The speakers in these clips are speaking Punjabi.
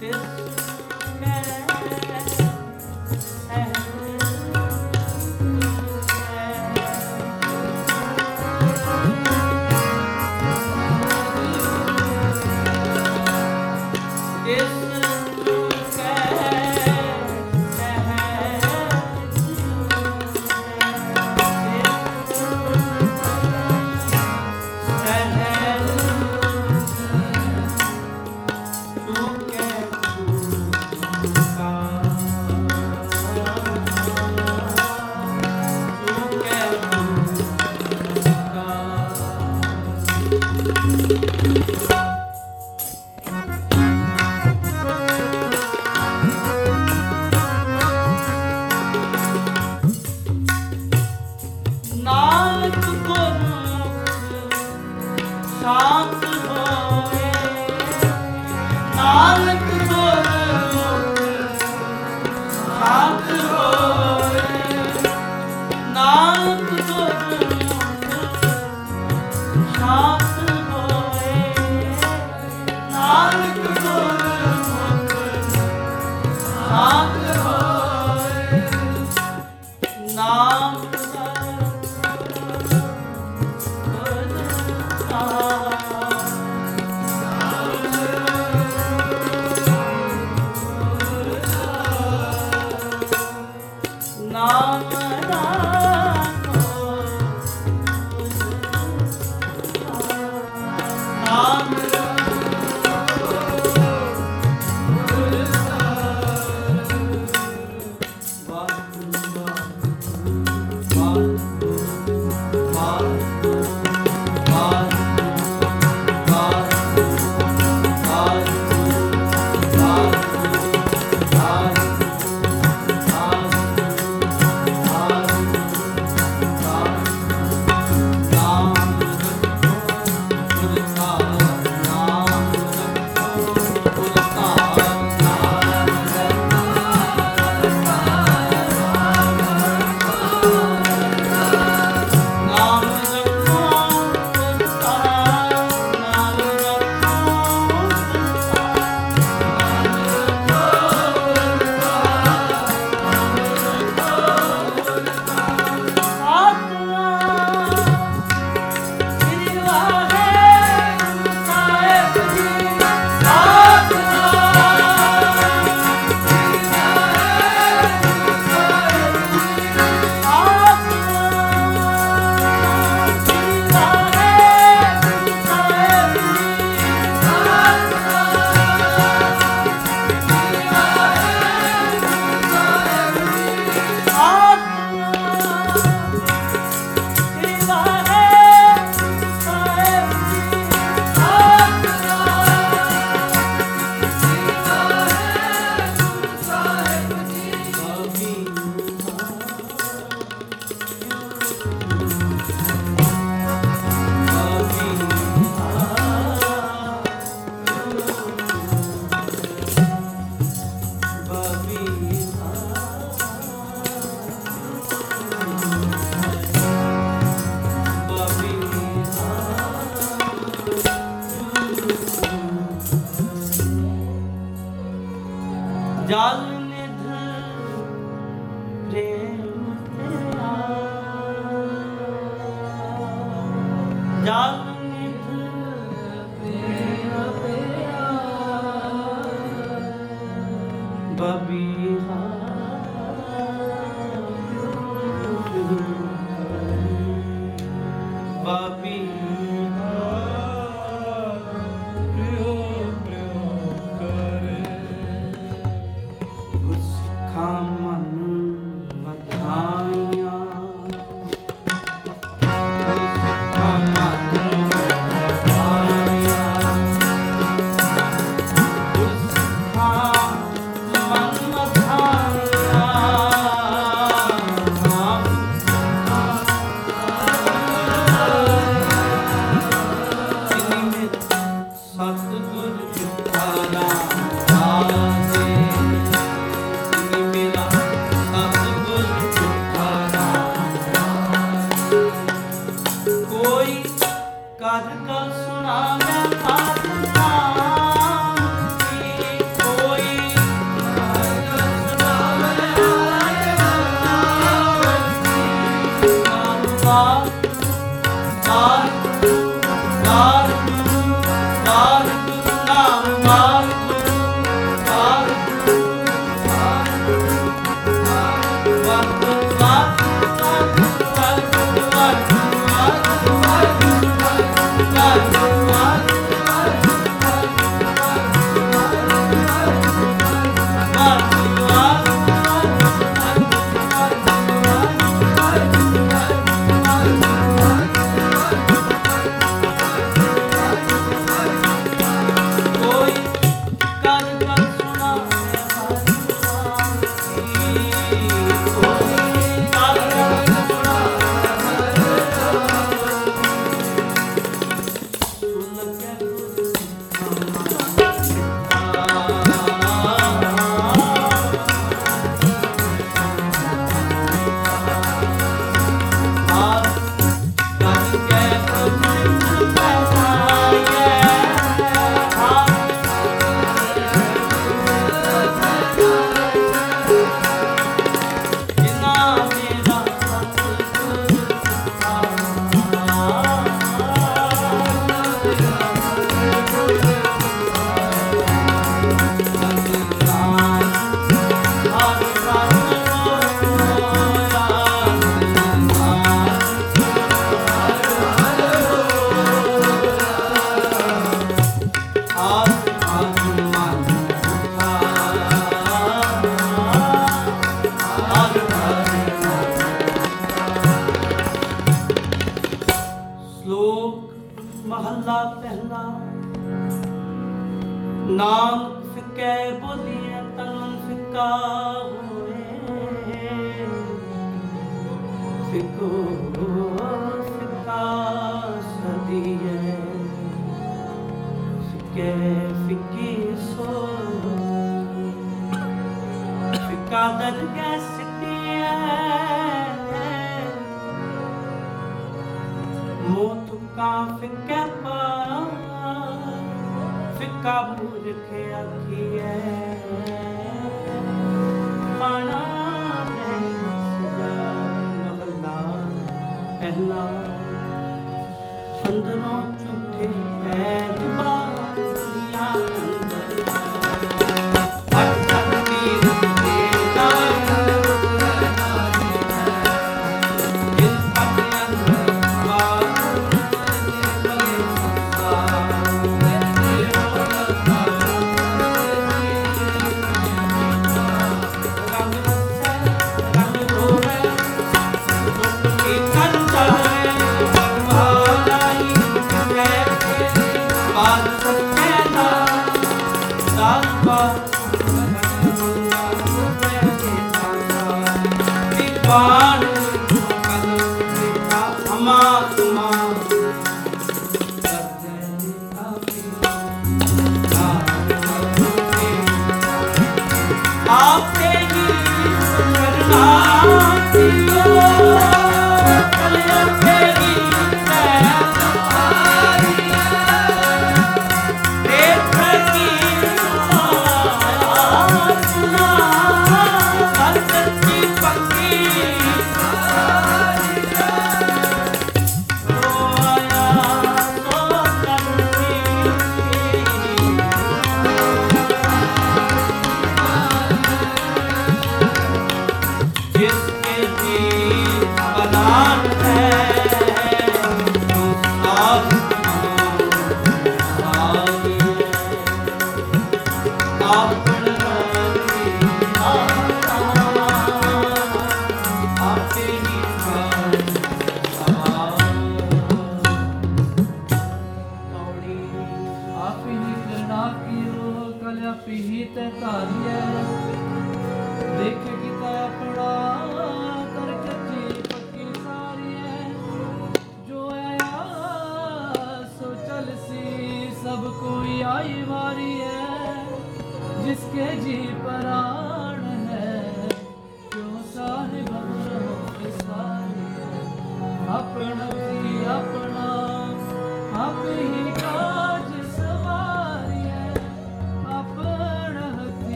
United.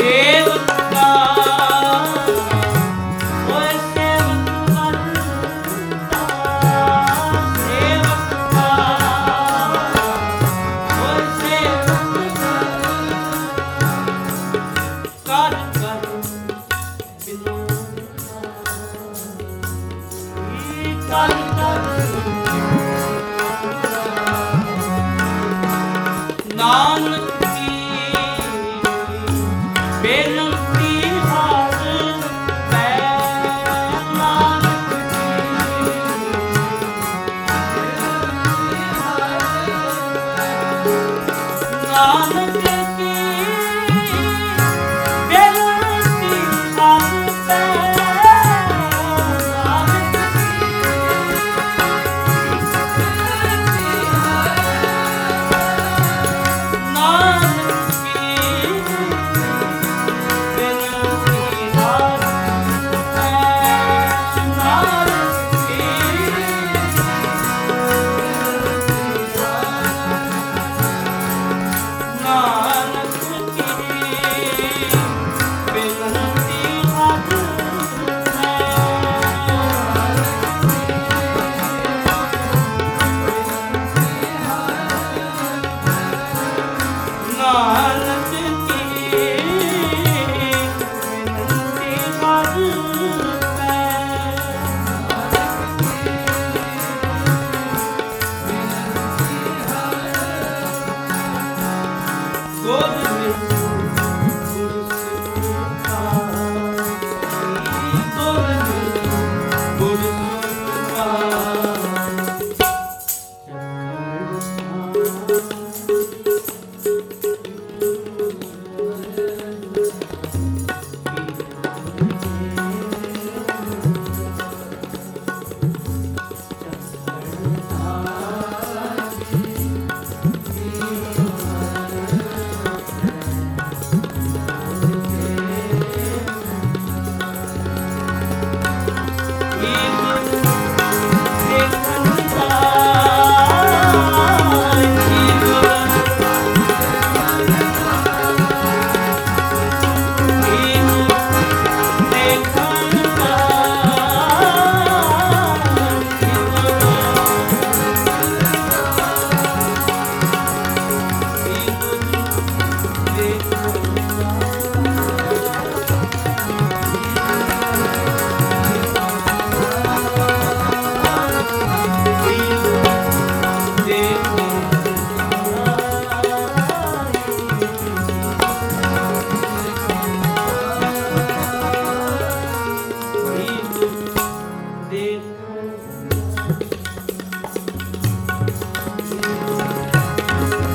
Eu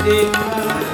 って。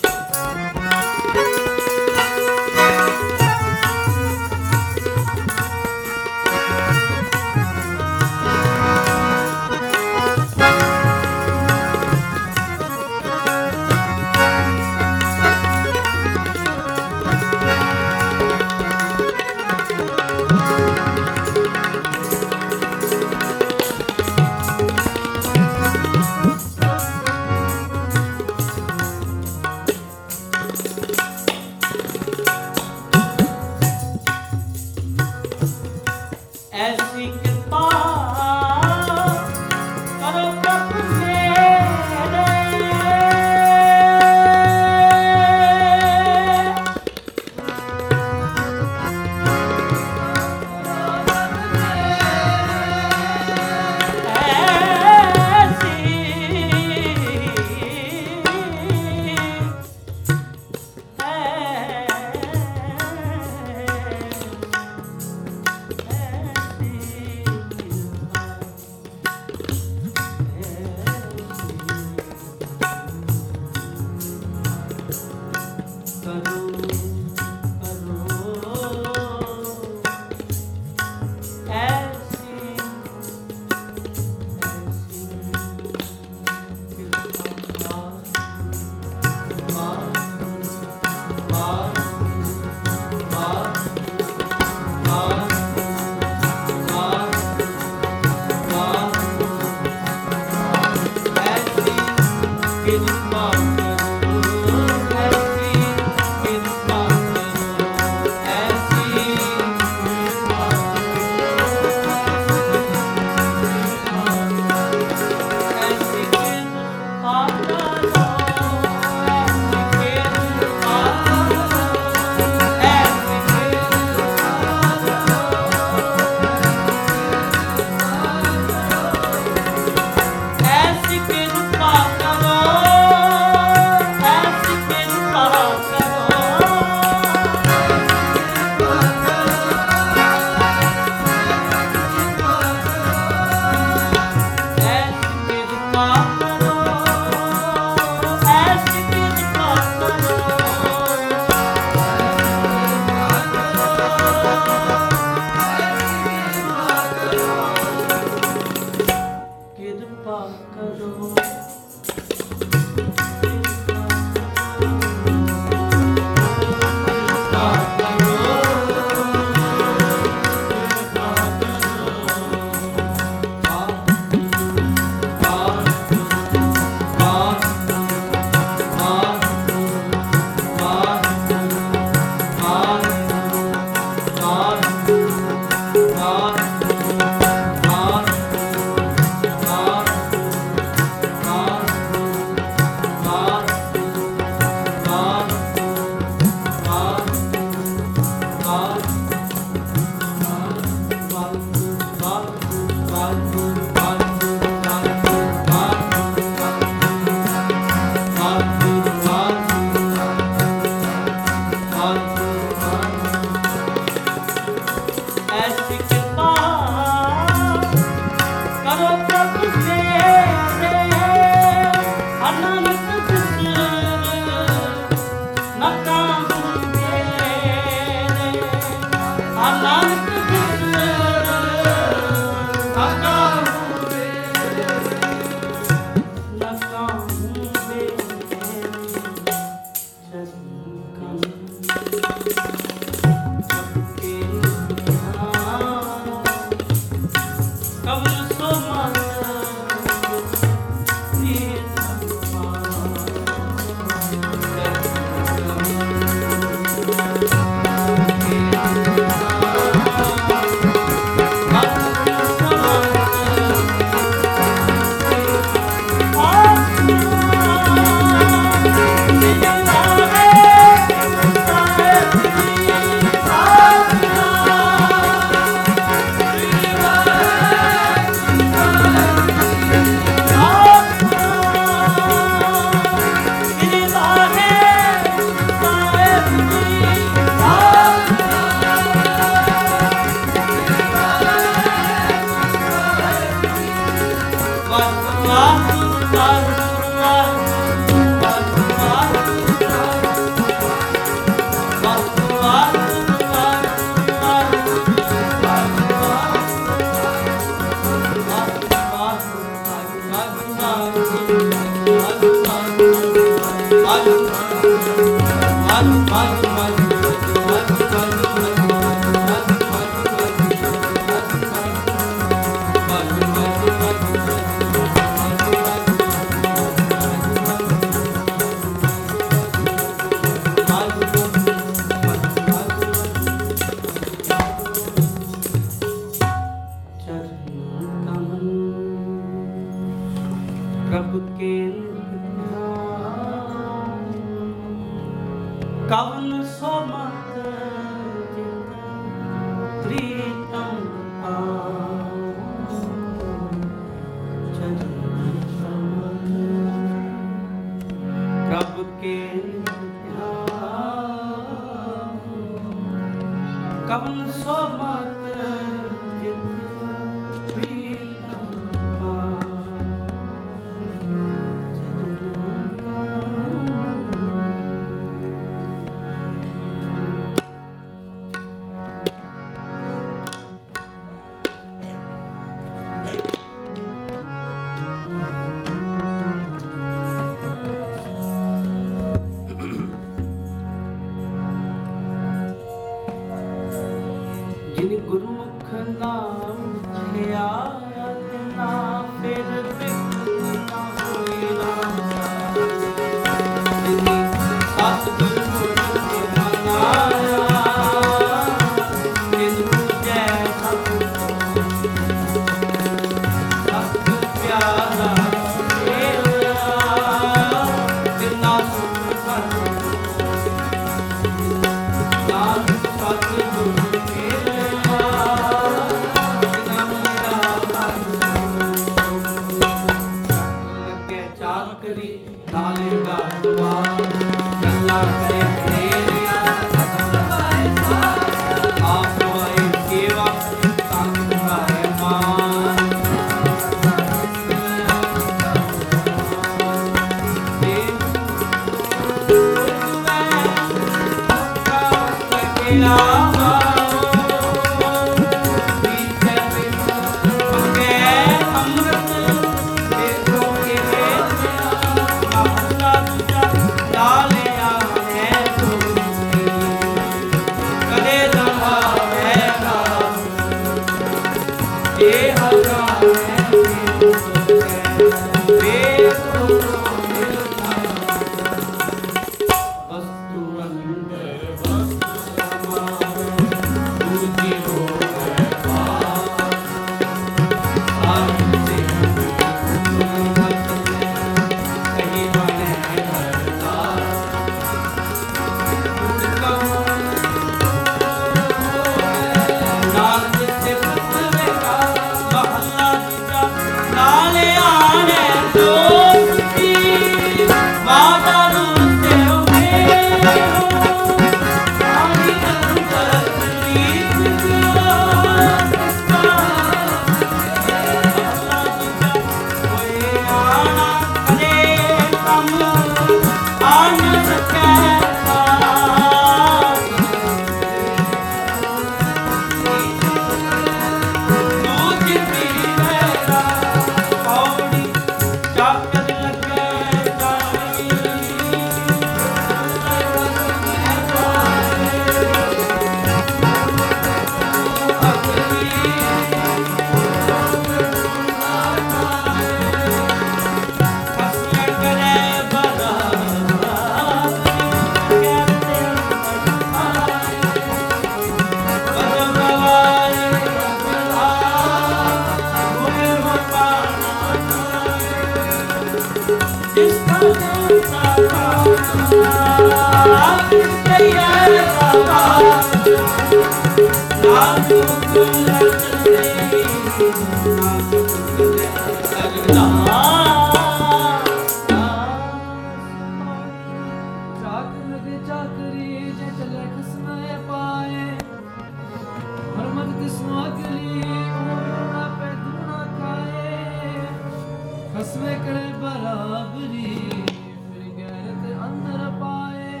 ਖਸਮੇ ਕਰੇ ਬਰਾਬਰੀ, ਫਿਰ ਗੈਰਤ ਅੰਦਰ ਪਾਏ।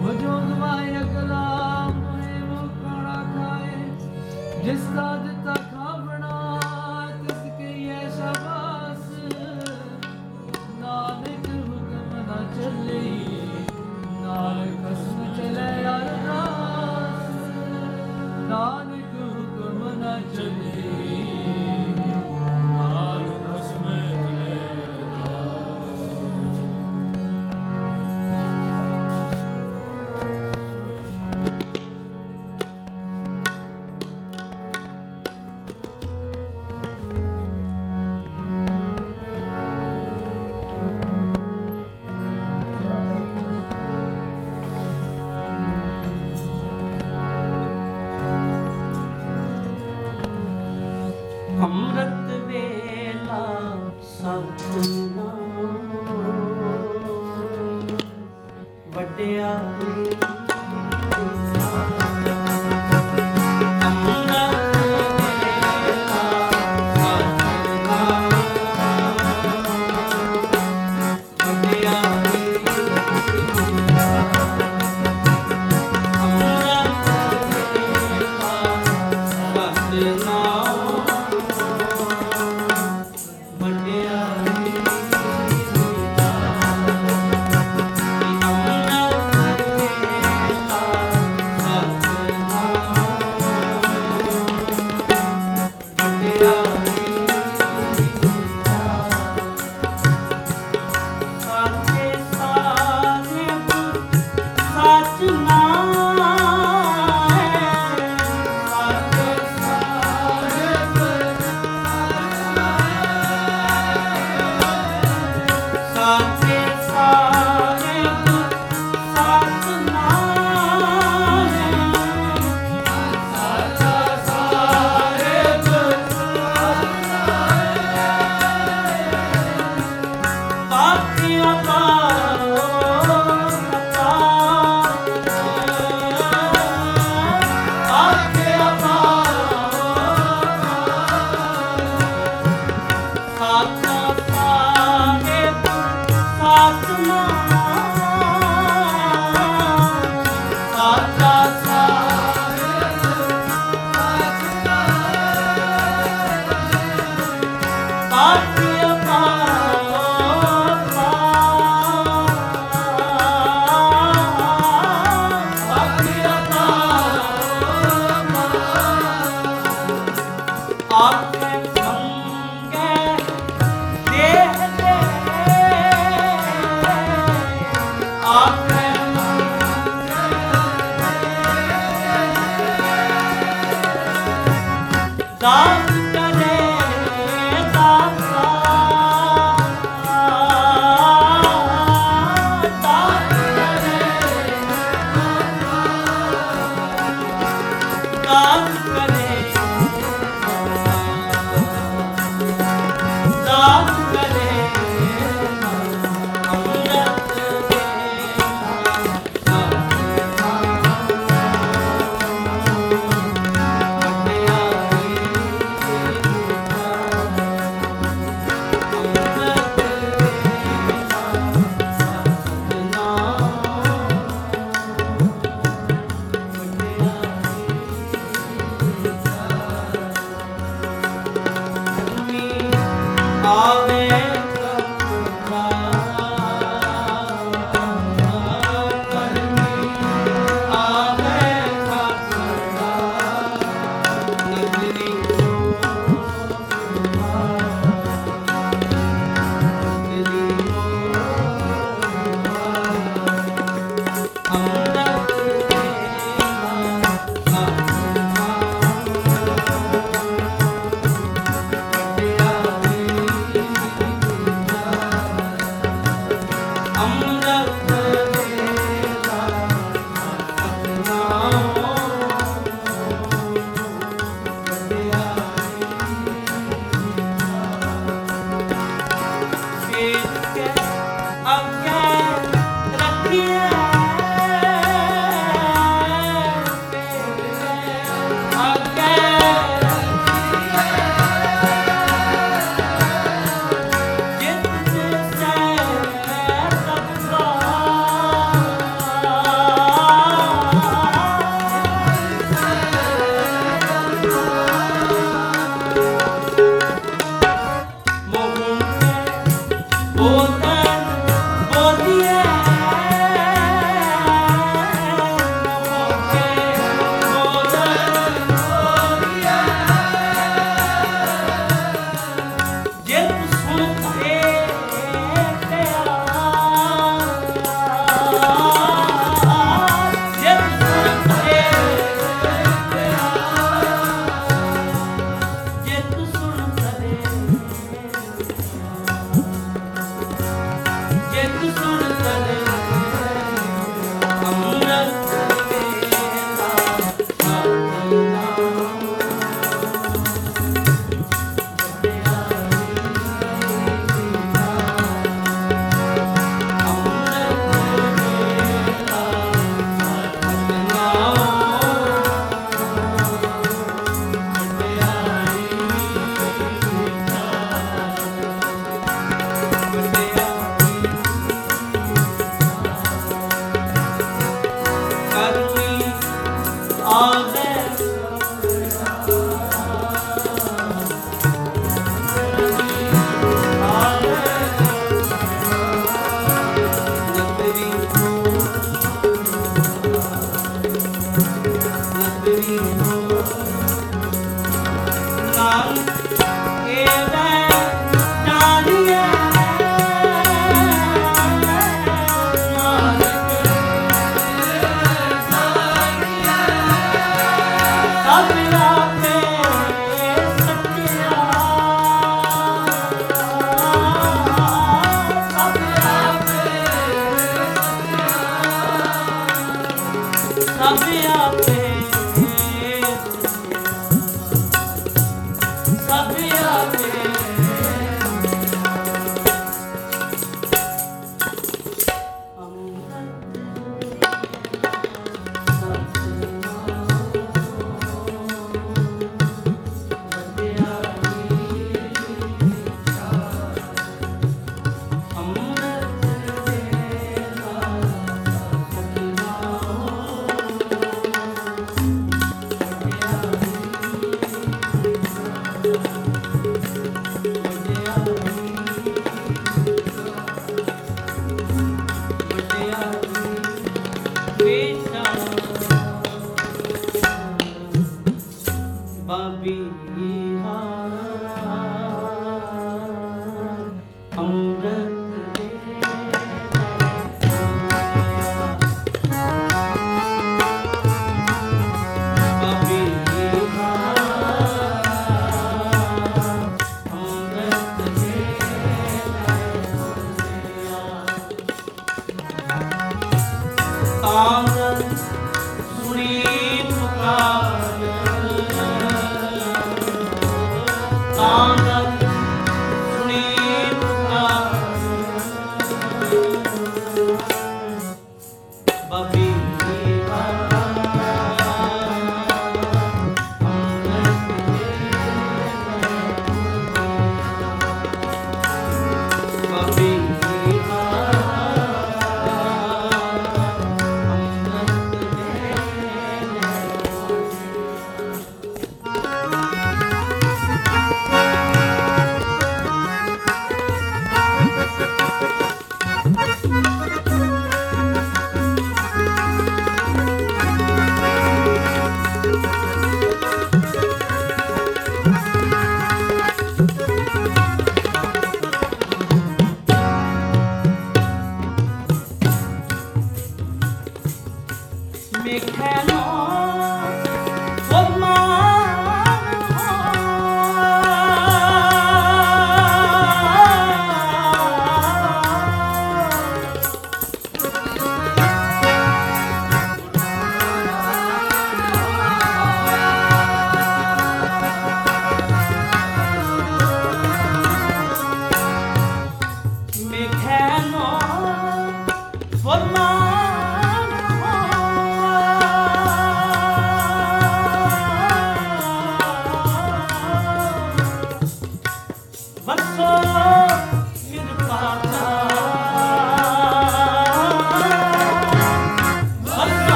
ਹੋ ਜੋ ਗਵਾਏ ਅਕਰਾਮ ਹੋਏ ਉਹ ਕੜਾ ਖਾਏ। ਜਿਸ ਦਾ 能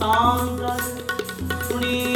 ਤਾਂ ਸੁਣੀ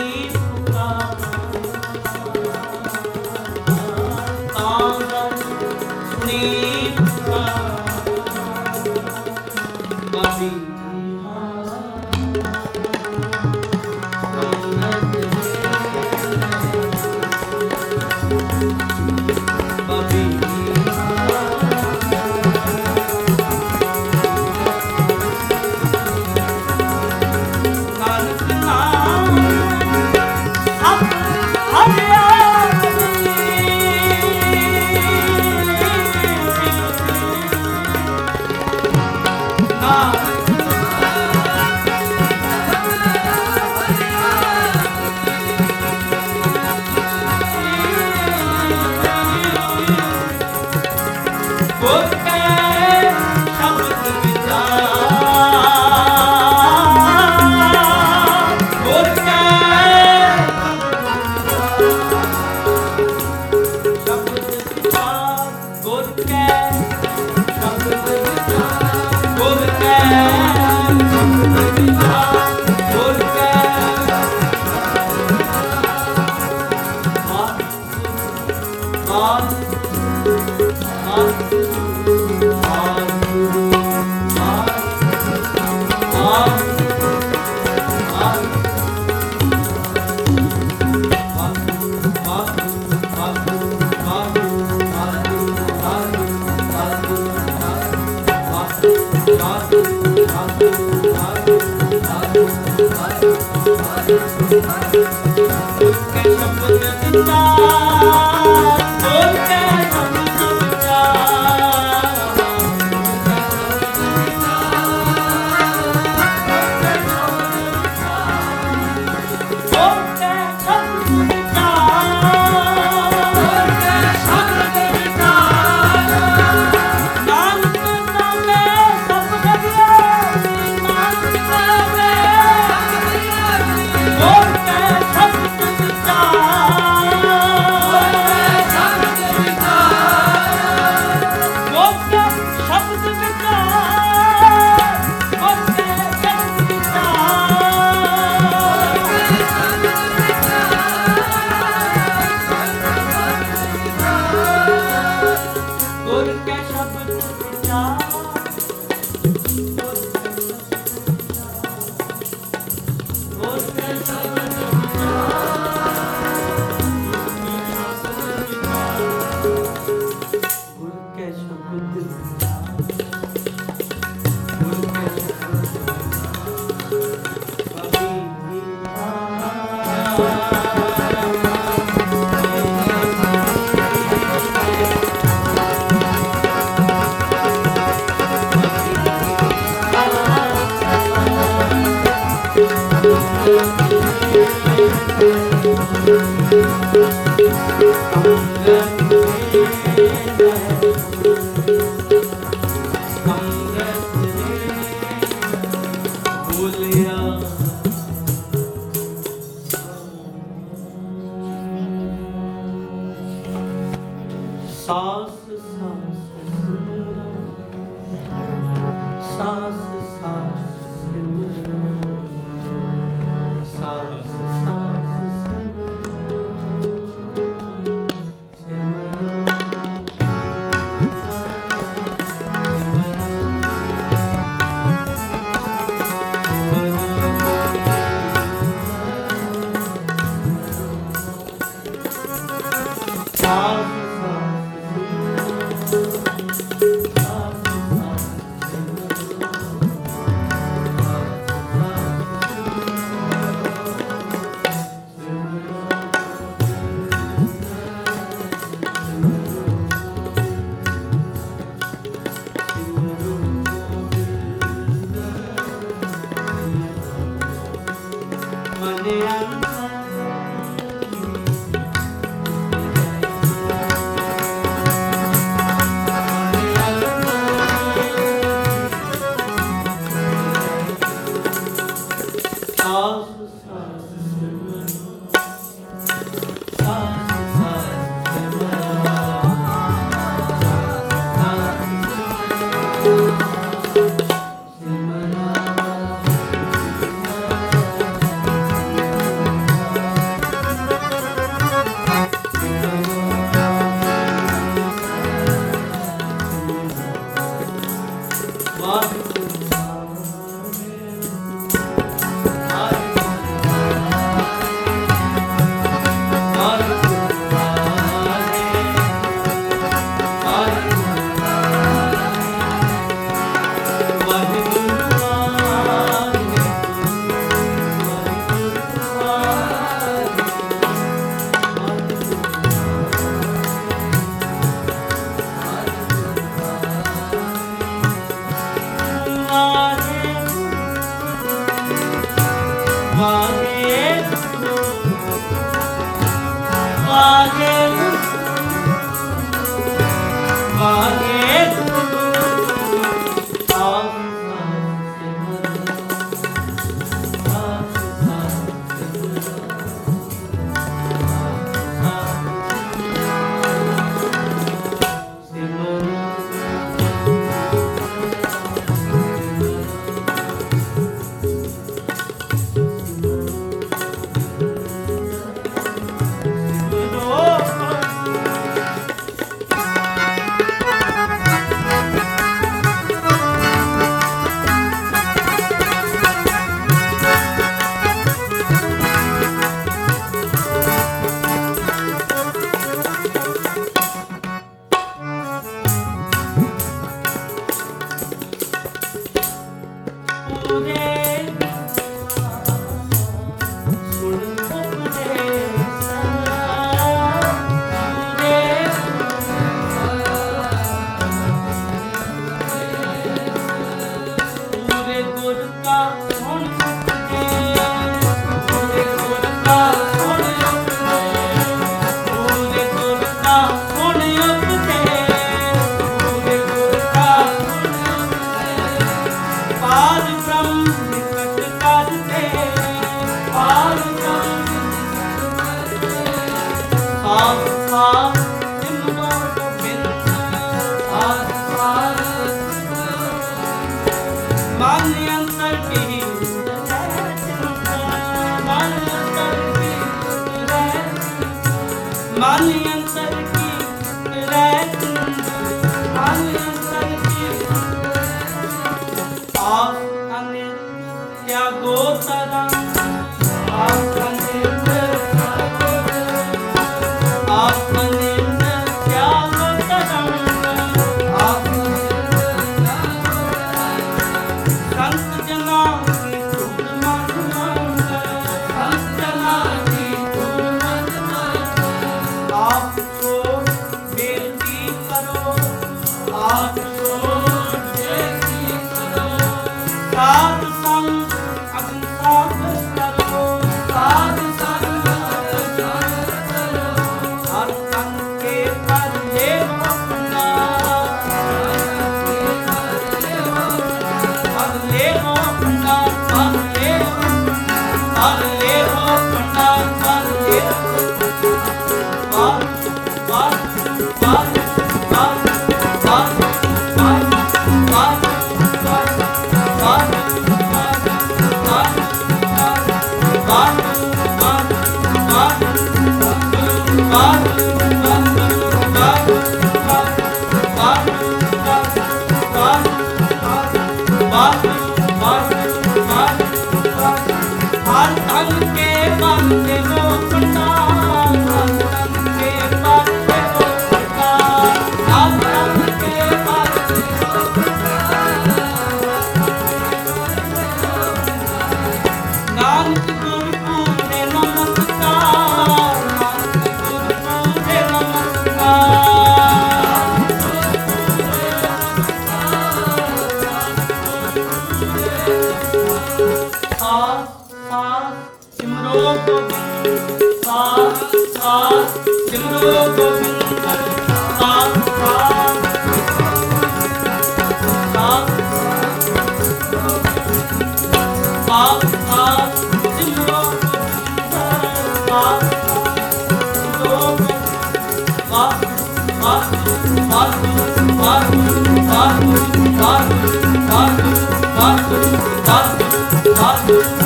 ਸਿਮਰੋ ਗੋਬਿੰਦ ਆਸ ਆਸ ਸਿਮਰੋ ਗੋਬਿੰਦ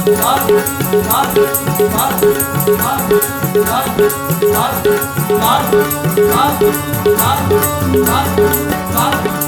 Thank you.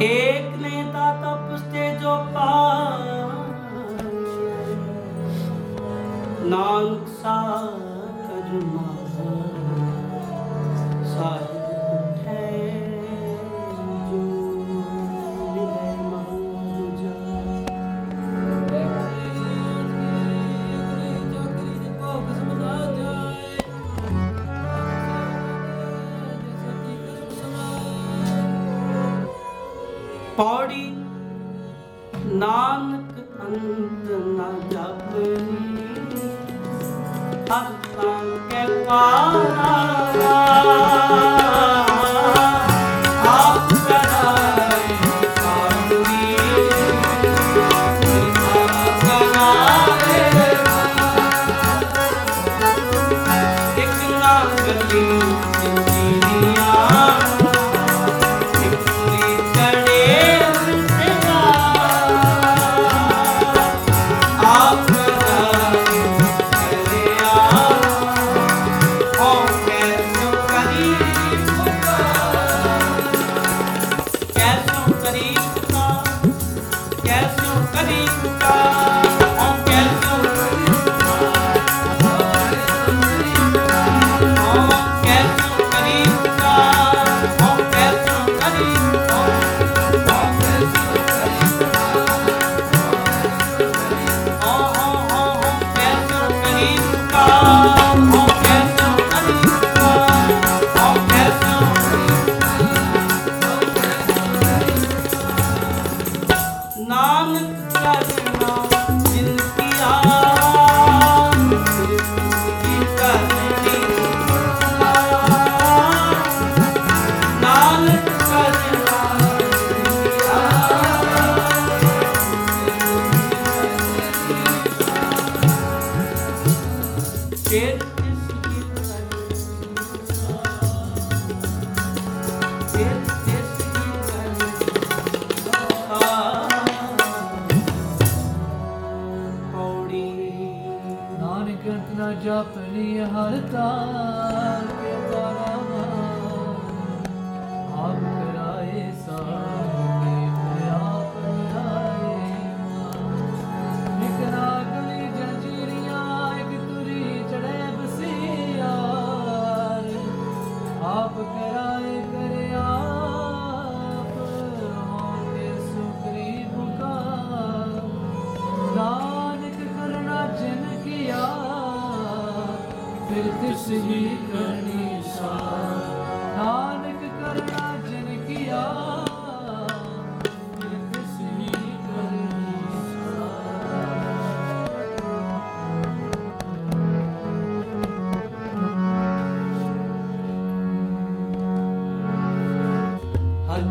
ਆਪ ਕਰਾਏ ਸਾ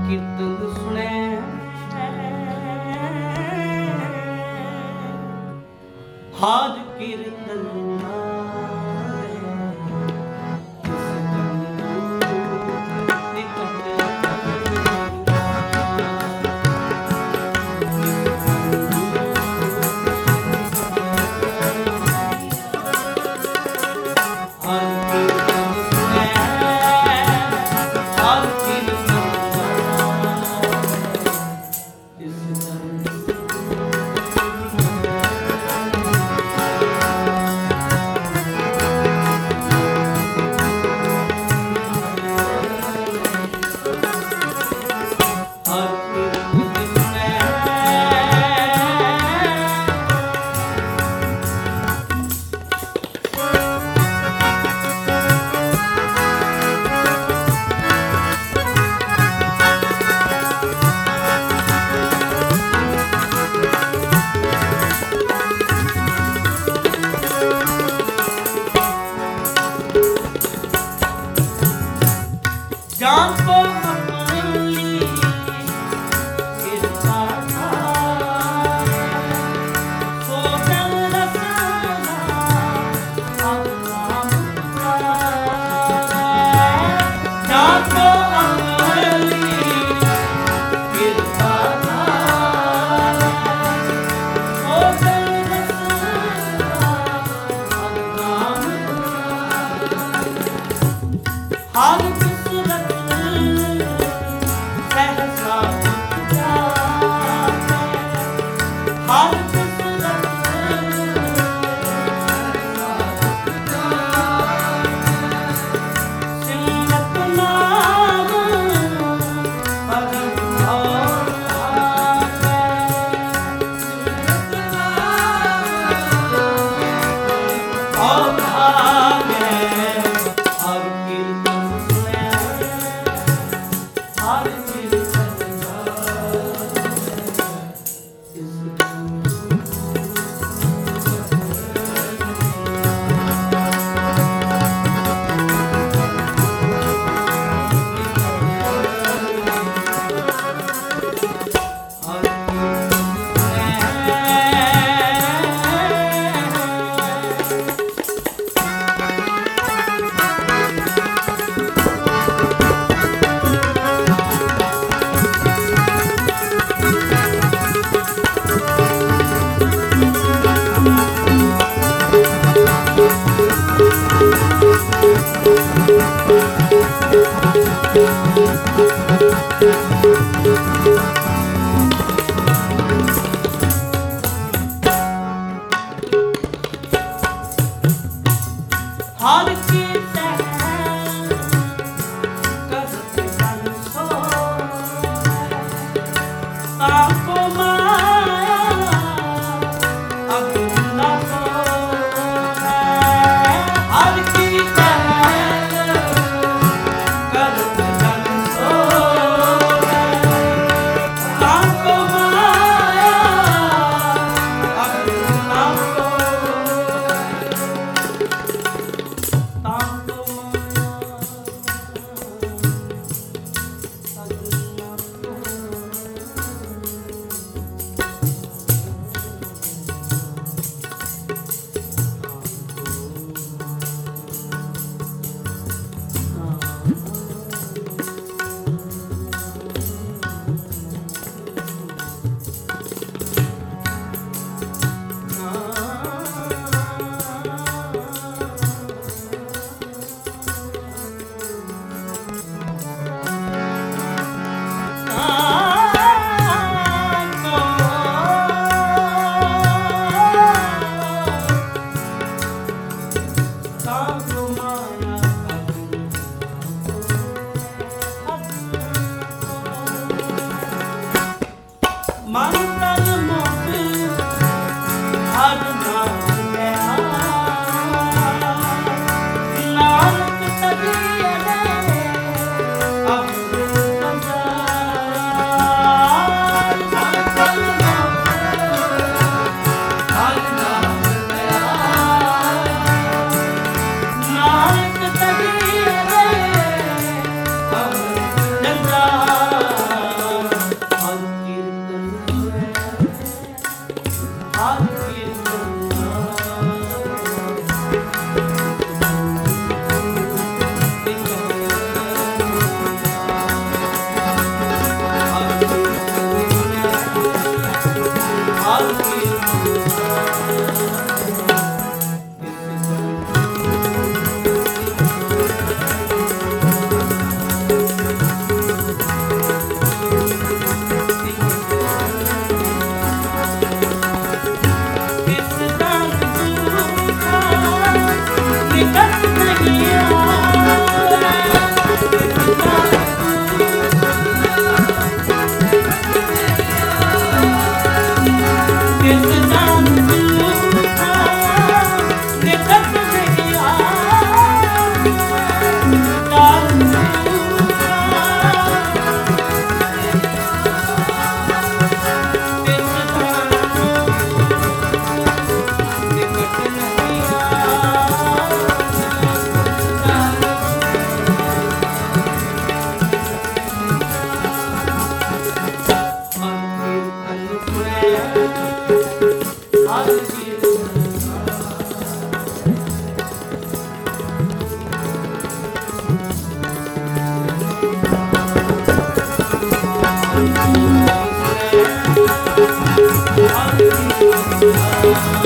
ਕੀਰਤਨ ਸੁਣੈ। ਹਾਜ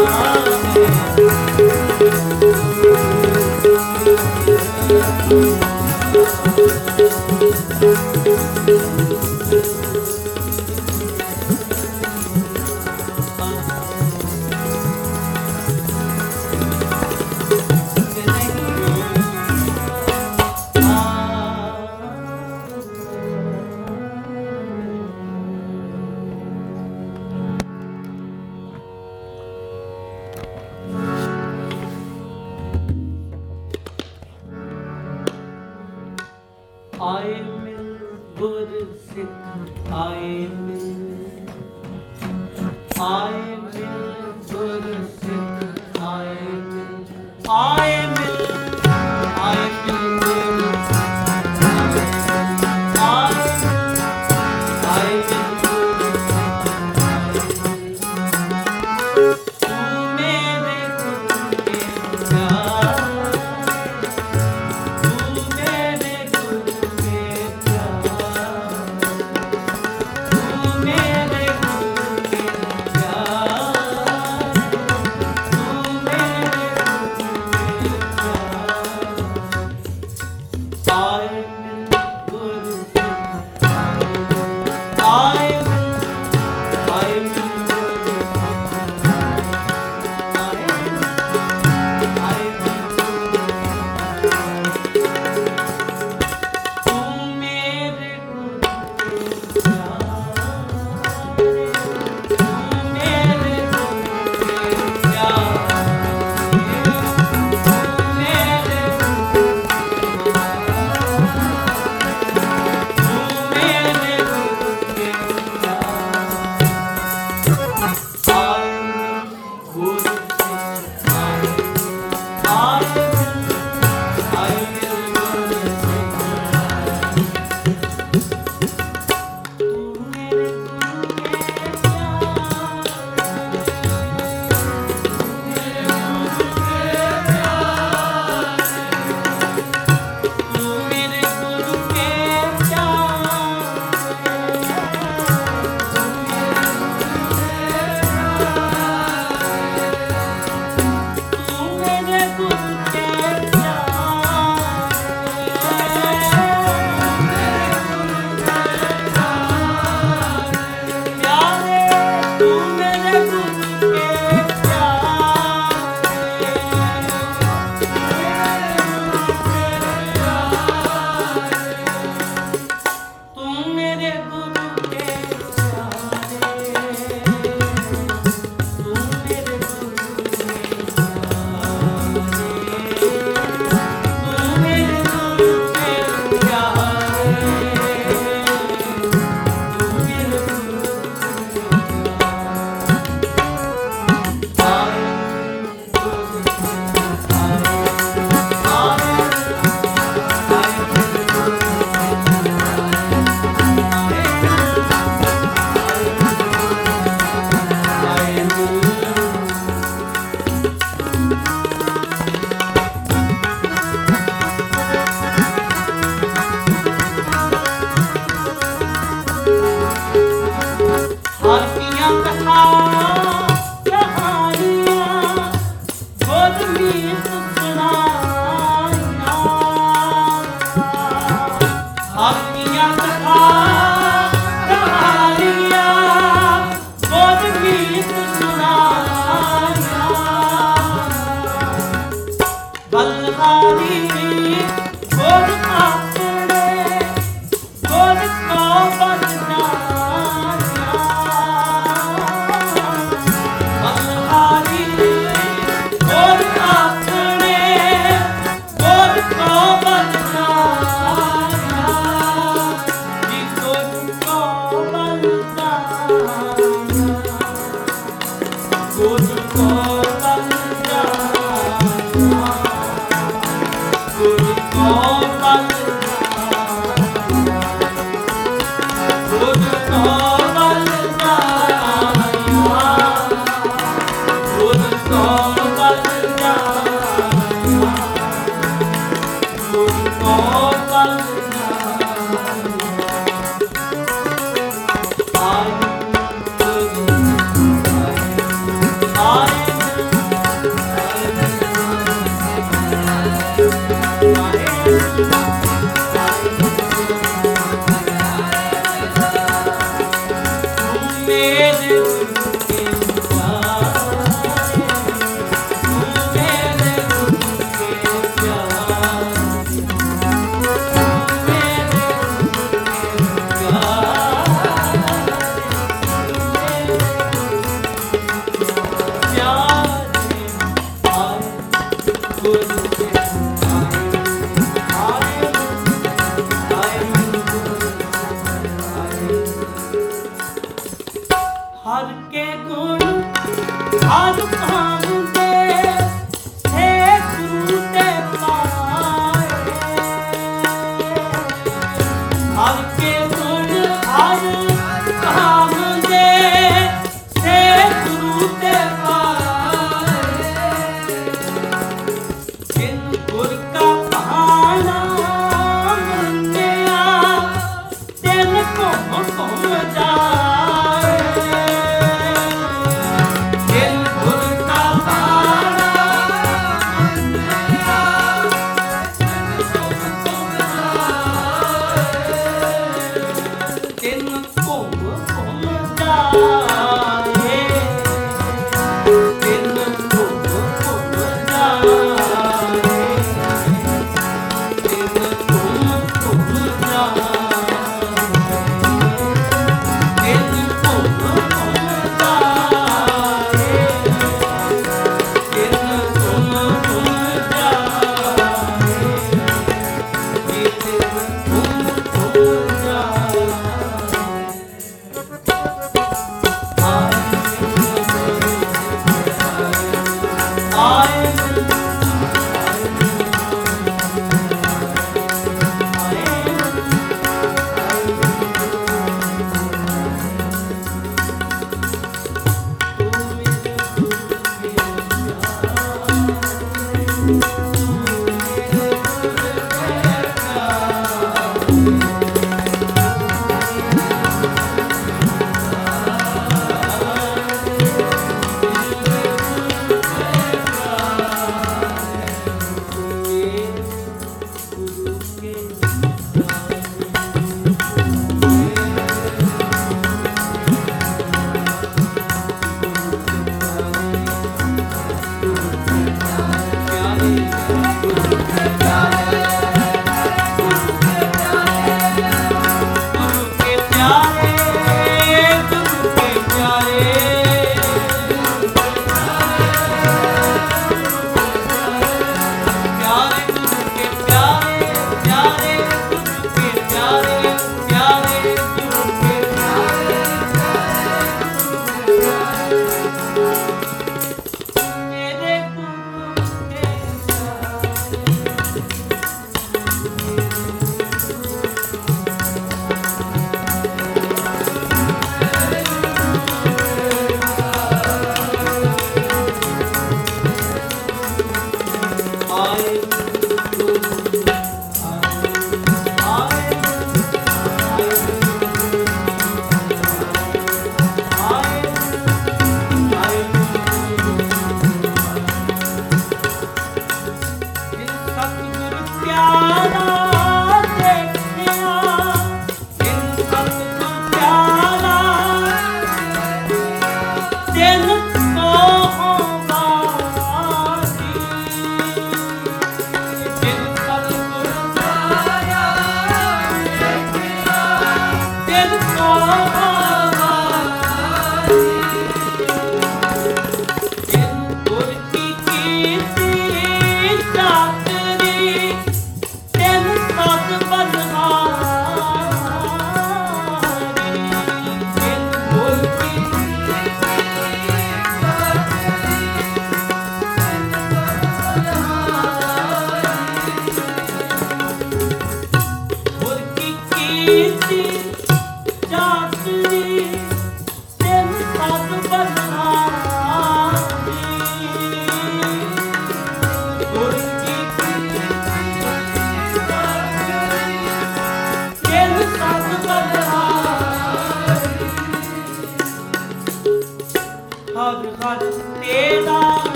Oh.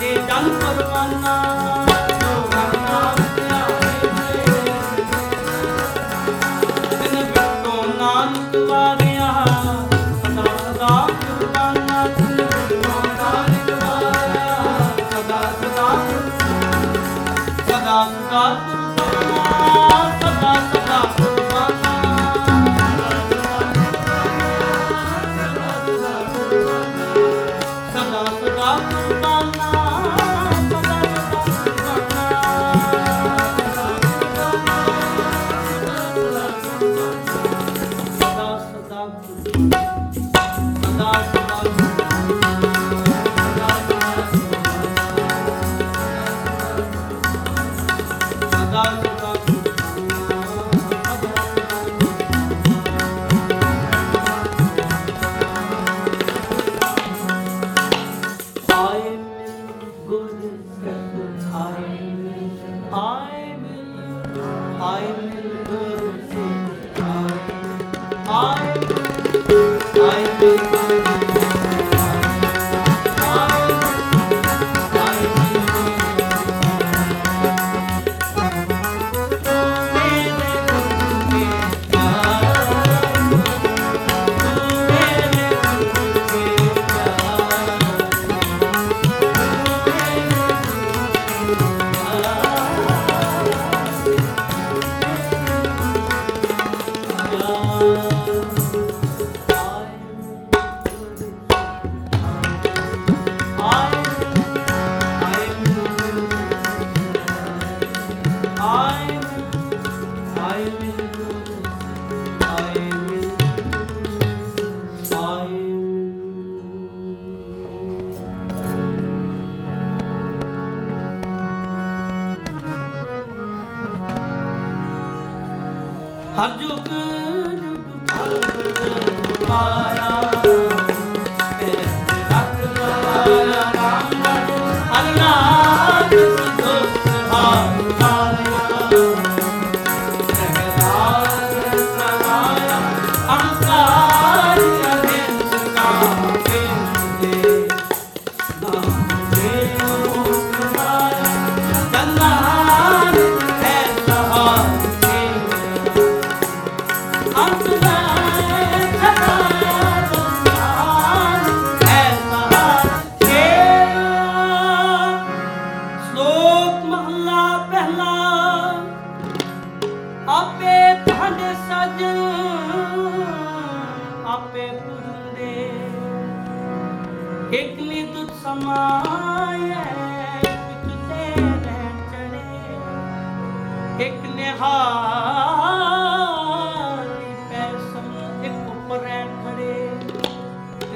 ਤੇ ਜਨ ਪਰਵਾਨਾ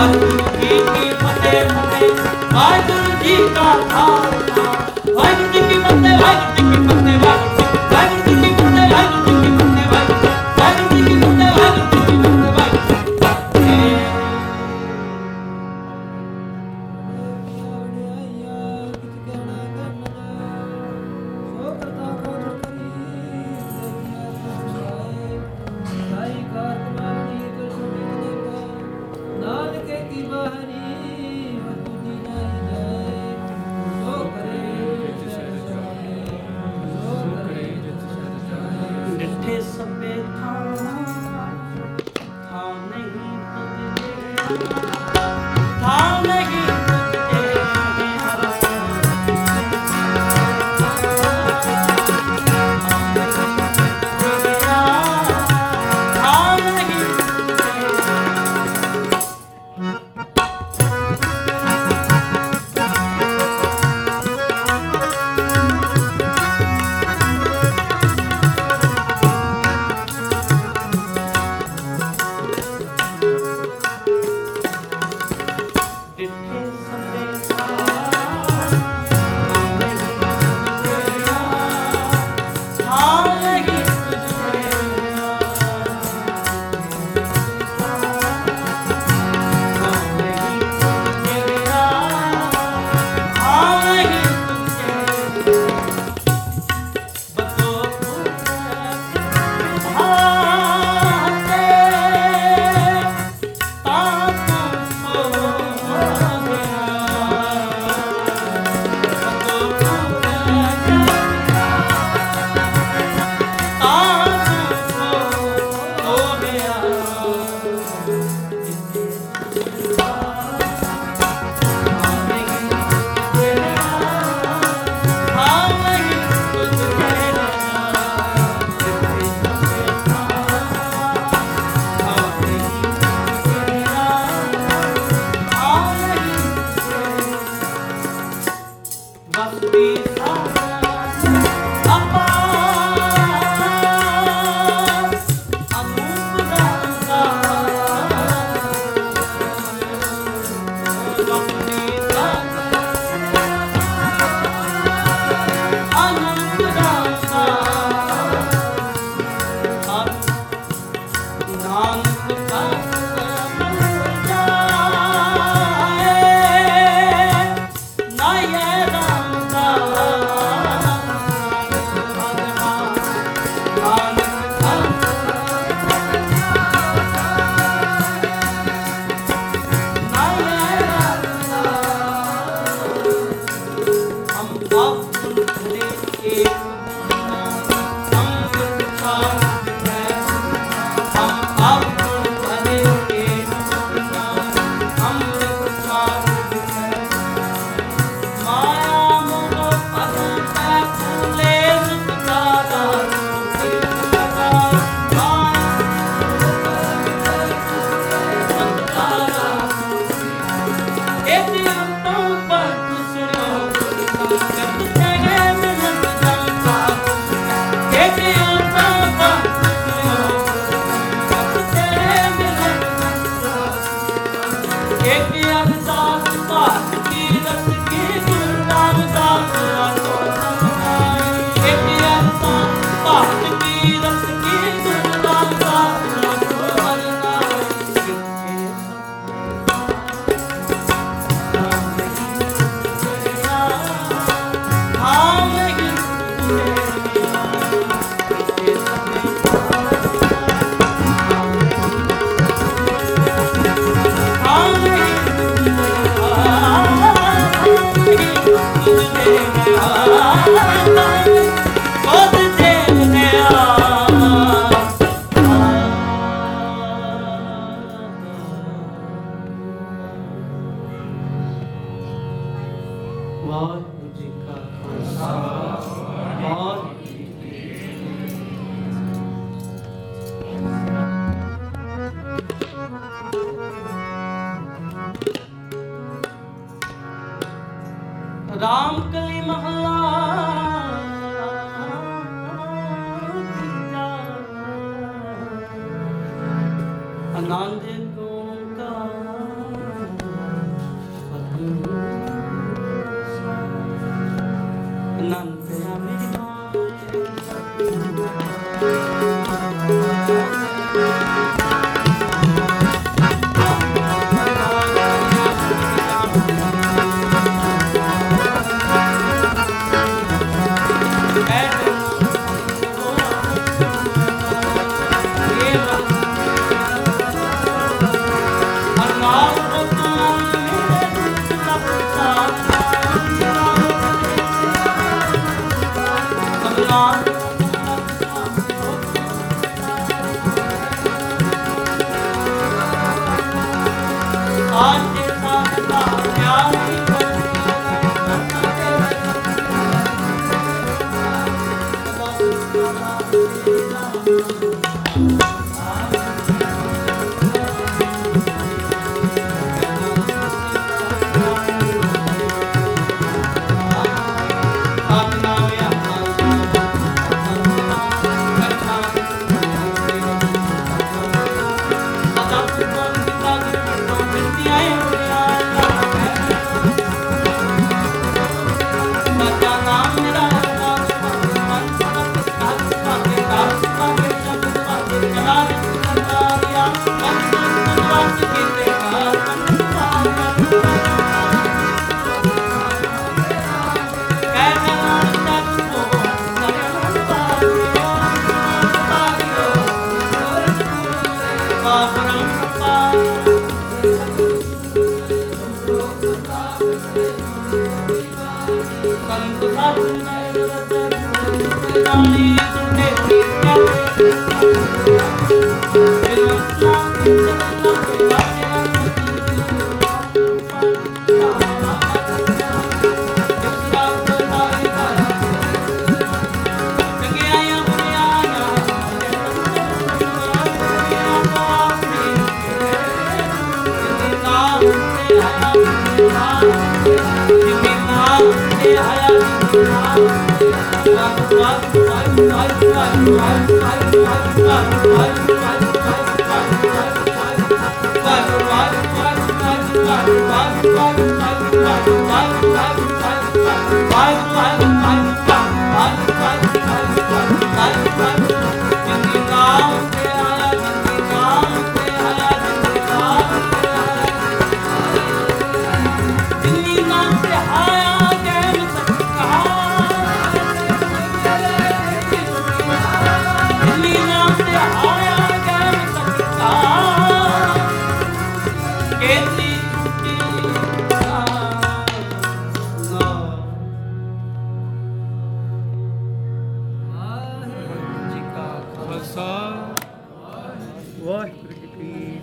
ਵਾਹਿਗੁਰੂ ਜੀ ਕੀ ਫਤਿਹ ਫਤਿਹ ਵਾਹਿਗੁਰੂ ਜੀ ਕਾ ਖਾਲਸਾ ਵਾਹਿਗੁਰੂ ਜੀ ਕੀ ਫਤਿਹ, ਵਾਹਿਗੁਰੂ ਜੀ ਕੀ ਫਤਿਹ।